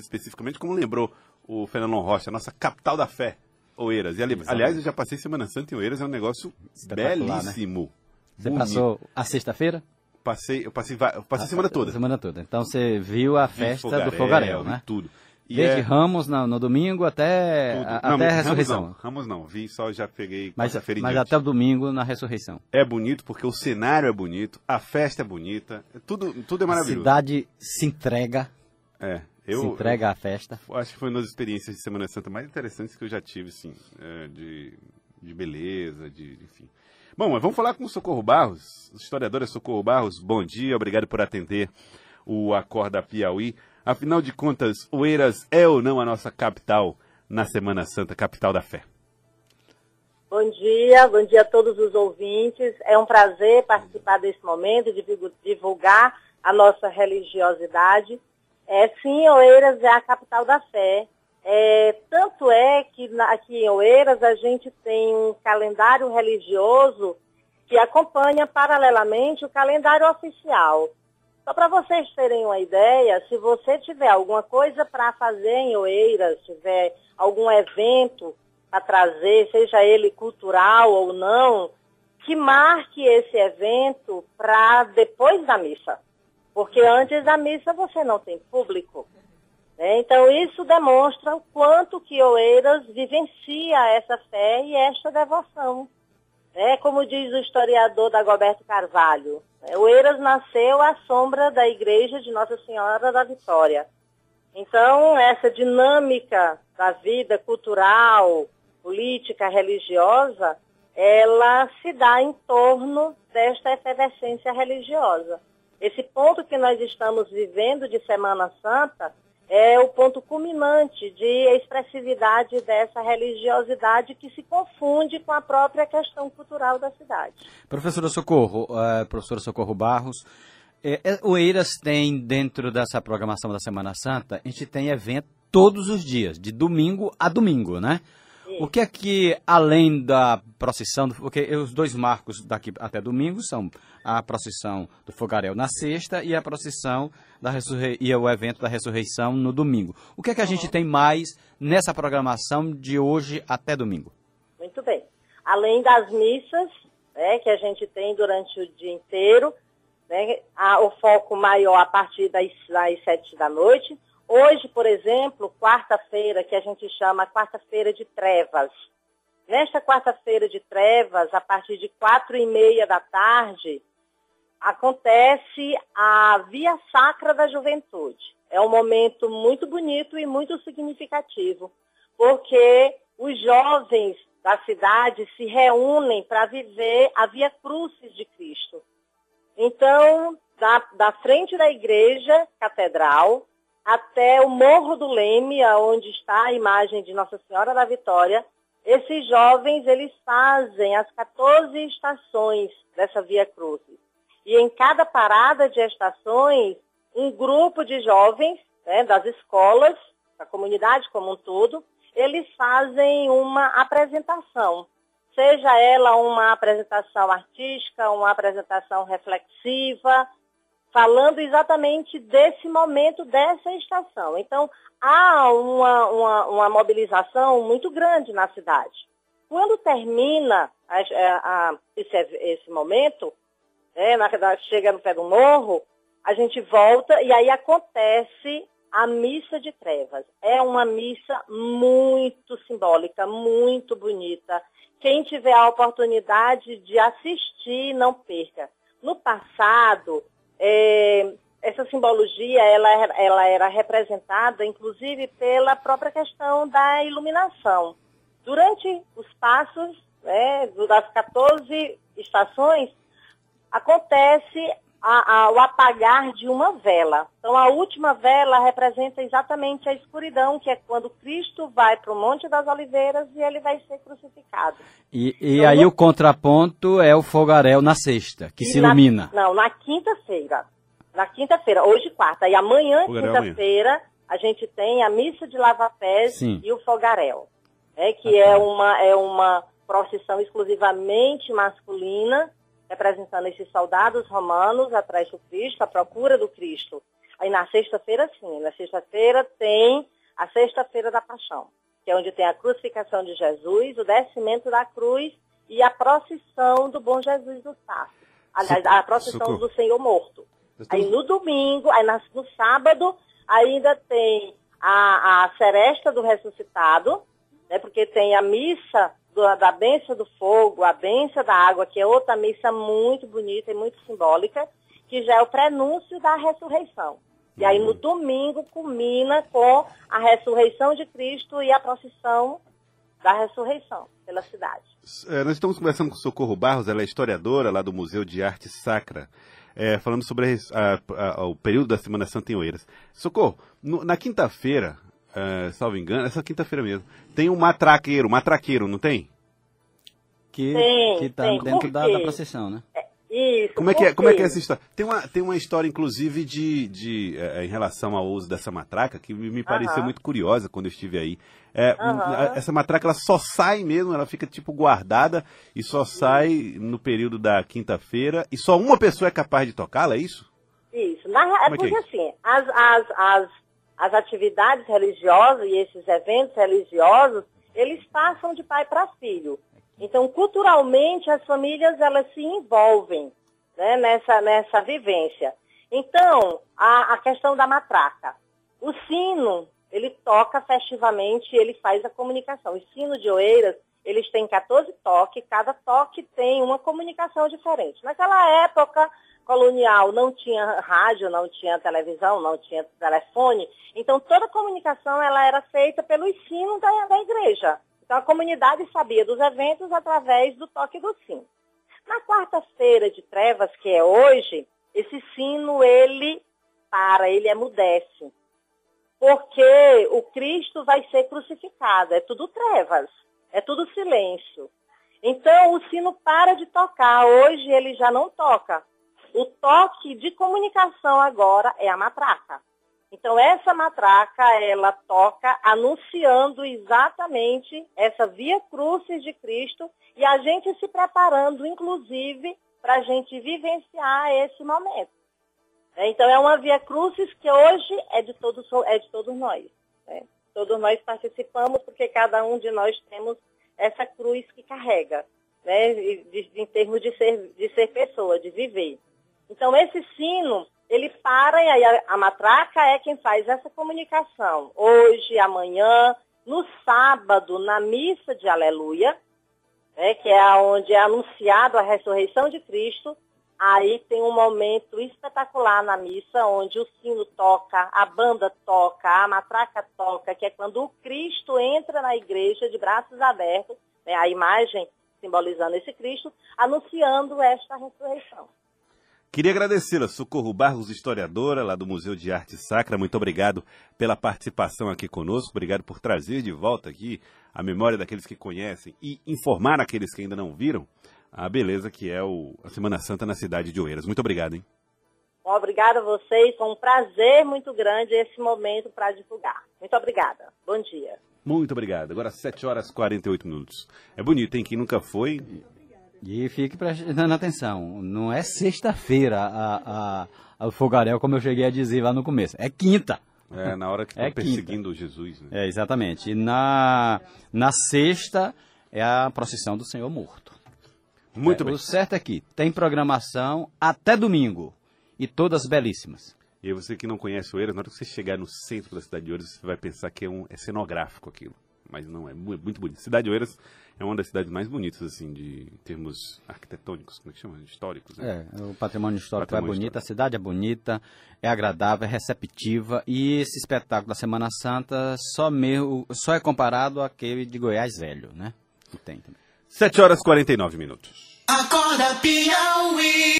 Oeiras especificamente, como lembrou o Fernando Rocha, a nossa capital da fé, Oeiras. E, ali, aliás, eu já passei Semana Santa em Oeiras, é um negócio né? belíssimo. Você bonito. passou a sexta-feira? Passei, eu passei, eu passei a semana toda. A semana toda. Então você viu a festa do fogaréu, vi né? Tudo. E Desde é Ramos no, no domingo até, tudo. a- Não, até a Ramos ressurreição. não, Ramos não, vi só já peguei Mas, em mas até o domingo na ressurreição. É bonito porque o cenário é bonito, a festa é bonita, é tudo, tudo é A maravilhoso. cidade se entrega, É, eu, se entrega à festa. acho que foi uma das experiências de Semana Santa mais interessantes que eu já tive, assim, é, de, de beleza, de, enfim. Bom, mas vamos falar com o Socorro Barros, historiadora Socorro Barros, bom dia, obrigado por atender o Acorda Piauí. Afinal de contas, Oeiras é ou não a nossa capital na Semana Santa, capital da fé? Bom dia, bom dia a todos os ouvintes. É um prazer participar desse momento, divulgar a nossa religiosidade. É, sim, Oeiras é a capital da fé. É, tanto é que na- aqui em Oeiras a gente tem um calendário religioso que acompanha paralelamente o calendário oficial. Só para vocês terem uma ideia, se você tiver alguma coisa para fazer em Oeiras, tiver algum evento a trazer, seja ele cultural ou não, que marque esse evento para depois da missa. Porque antes da missa você não tem público. né? Então isso demonstra o quanto que Oeiras vivencia essa fé e esta devoção. É como diz o historiador Dagoberto Carvalho, né? Oeiras nasceu à sombra da igreja de Nossa Senhora da Vitória. Então, essa dinâmica da vida cultural, política, religiosa, ela se dá em torno desta efervescência religiosa. Esse ponto que nós estamos vivendo de Semana Santa é o ponto culminante de expressividade dessa religiosidade que se confunde com a própria questão cultural da cidade. Professora Socorro, eh, professora Socorro Barros, eh, eh, Oeiras tem dentro dessa programação da Semana Santa, a gente tem evento todos os dias, de domingo a domingo, né? O que é que, além da procissão, porque os dois marcos daqui até domingo são a procissão do fogaréu na sexta e a procissão da ressurrei e o evento da ressurreição no domingo. O que é que a gente tem mais nessa programação de hoje até domingo? Muito bem. Além das missas, né, que a gente tem durante o dia inteiro, né, a- o foco maior a partir das, das sete da noite. Hoje, por exemplo, quarta-feira, que a gente chama quarta-feira de trevas. Nesta quarta-feira de trevas, a partir de quatro e meia da tarde, acontece a Via Sacra da Juventude. É um momento muito bonito e muito significativo, porque os jovens da cidade se reúnem para viver a Via Crucis de Cristo. Então, da, da frente da igreja catedral até o Morro do Leme, onde está a imagem de Nossa Senhora da Vitória, esses jovens eles fazem as 14 estações dessa Via Crucis. E em cada parada de estações, um grupo de jovens né, das escolas, da comunidade como um todo, eles fazem uma apresentação. Seja ela uma apresentação artística, uma apresentação reflexiva, falando exatamente desse momento, dessa estação. Então, há uma, uma, uma mobilização muito grande na cidade. Quando termina a, a, esse, esse momento, né, na verdade, chega no pé do morro, a gente volta e aí acontece a missa de trevas. É uma missa muito simbólica, muito bonita. Quem tiver a oportunidade de assistir, não perca. No passado, é, essa simbologia ela, ela era representada, inclusive, pela própria questão da iluminação. Durante os passos né, das 14 estações, acontece a, a, o apagar de uma vela. Então, a última vela representa exatamente a escuridão, que é quando Cristo vai para o Monte das Oliveiras e ele vai ser crucificado. E, e então, aí no... o contraponto é o fogaréu na sexta, que se na, ilumina. Não, na quinta-feira. Na quinta-feira, hoje quarta. E amanhã, quinta-feira, a gente tem a missa de lava-pés e o fogaréu. É, que ah, é, uma, é uma procissão exclusivamente masculina, representando esses soldados romanos atrás do Cristo, à procura do Cristo. Aí na sexta-feira, sim. Na sexta-feira tem a Sexta-feira da Paixão, que é onde tem a crucificação de Jesus, o descimento da cruz e a procissão do Bom Jesus do Sá. Aliás, a procissão do Senhor Morto. Aí no domingo, aí no sábado, ainda tem a, a seresta do ressuscitado, né, porque tem a missa do- da benção do fogo, a benção da água, que é outra missa muito bonita e muito simbólica, que já é o prenúncio da ressurreição. E aí no domingo culmina com a ressurreição de Cristo e a procissão da ressurreição pela cidade. É, nós estamos conversando com Socorro Barros, ela é historiadora lá do Museu de Arte Sacra, é, falando sobre a a- a- o período da Semana Santa em Oeiras. Socorro, no- na quinta-feira, é, salvo engano, essa quinta-feira mesmo, tem um matraqueiro, matraqueiro, não tem? Que, Tem, que tá tem. dentro da, da procissão, né? Isso. Como é que é, como é, que é essa história? Tem uma, tem uma história, inclusive, de, de é, em relação ao uso dessa matraca, que me me pareceu Aham. muito curiosa quando eu estive aí. É, Aham. a- Essa matraca, ela só sai mesmo, ela fica, tipo, guardada e só sai no período da quinta-feira e só uma pessoa é capaz de tocá-la, é isso? Isso. Na, é é é porque assim, as, as, as, as atividades religiosas e esses eventos religiosos, eles passam de pai para filho. Então, culturalmente, as famílias elas se envolvem né, nessa, nessa vivência. Então, a, a questão da matraca. O sino, ele toca festivamente, ele faz a comunicação. O sino de Oeiras, eles têm 14 toques, cada toque tem uma comunicação diferente. Naquela época colonial não tinha rádio, não tinha televisão, não tinha telefone, então toda a comunicação ela era feita pelo ensino da, da igreja. Então a comunidade sabia dos eventos através do toque do sino. Na quarta-feira de trevas, que é hoje, esse sino ele para, ele emudece porque o Cristo vai ser crucificado. É tudo trevas, é tudo silêncio. Então o sino para de tocar. Hoje ele já não toca. O toque de comunicação agora é a matraca. Então essa matraca ela toca anunciando exatamente essa via crucis de Cristo e a gente se preparando, inclusive, para a gente vivenciar esse momento. É, Então é uma via crucis que hoje é de todos, é de todos nós. né? Todos nós participamos porque cada um de nós temos essa cruz que carrega, né? em termos de ser, de ser pessoa, de viver. Então esse sino, ele para e aí a, a matraca é quem faz essa comunicação. Hoje, amanhã, no sábado, na missa de aleluia, né, que é onde é anunciado a ressurreição de Cristo, aí tem um momento espetacular na missa, onde o sino toca, a banda toca, a matraca toca, que é quando o Cristo entra na igreja de braços abertos, né, a imagem simbolizando esse Cristo, anunciando esta ressurreição. Queria agradecê-la, Socorro Barros, historiadora lá do Museu de Arte Sacra. Muito obrigado pela participação aqui conosco. Obrigado por trazer de volta aqui a memória daqueles que conhecem e informar aqueles que ainda não viram a beleza que é o, a Semana Santa na cidade de Oeiras. Muito obrigado, hein? Obrigada a vocês, foi um prazer muito grande esse momento para divulgar. Muito obrigada. Bom dia. Muito obrigado. Agora 7 horas e 48 minutos. É bonito, hein? Quem nunca foi, E fique prestando atenção, não é sexta-feira o fogaréu, como eu cheguei a dizer lá no começo, é quinta. é, na hora que estão É quinta. perseguindo Jesus, né? É, exatamente. E na, na sexta é a procissão do Senhor Morto. Muito É, bem. O certo é que tem programação até domingo. E todas belíssimas. E você que não conhece Oeiras, na hora que você chegar no centro da cidade de Oeiras, você vai pensar que é, um, é cenográfico aquilo. Mas não, é mu- muito bonito. Cidade de Oeiras é uma das cidades mais bonitas, assim, de em termos arquitetônicos, como é que chama? Históricos, né? É, o patrimônio histórico Patrimônio é bonito, histórico. a cidade é bonita, é agradável, é receptiva. E esse espetáculo da Semana Santa só, meu, só é comparado àquele de Goiás Velho, né? Que tem também. 7 horas e 49 minutos. Acorda Piauí.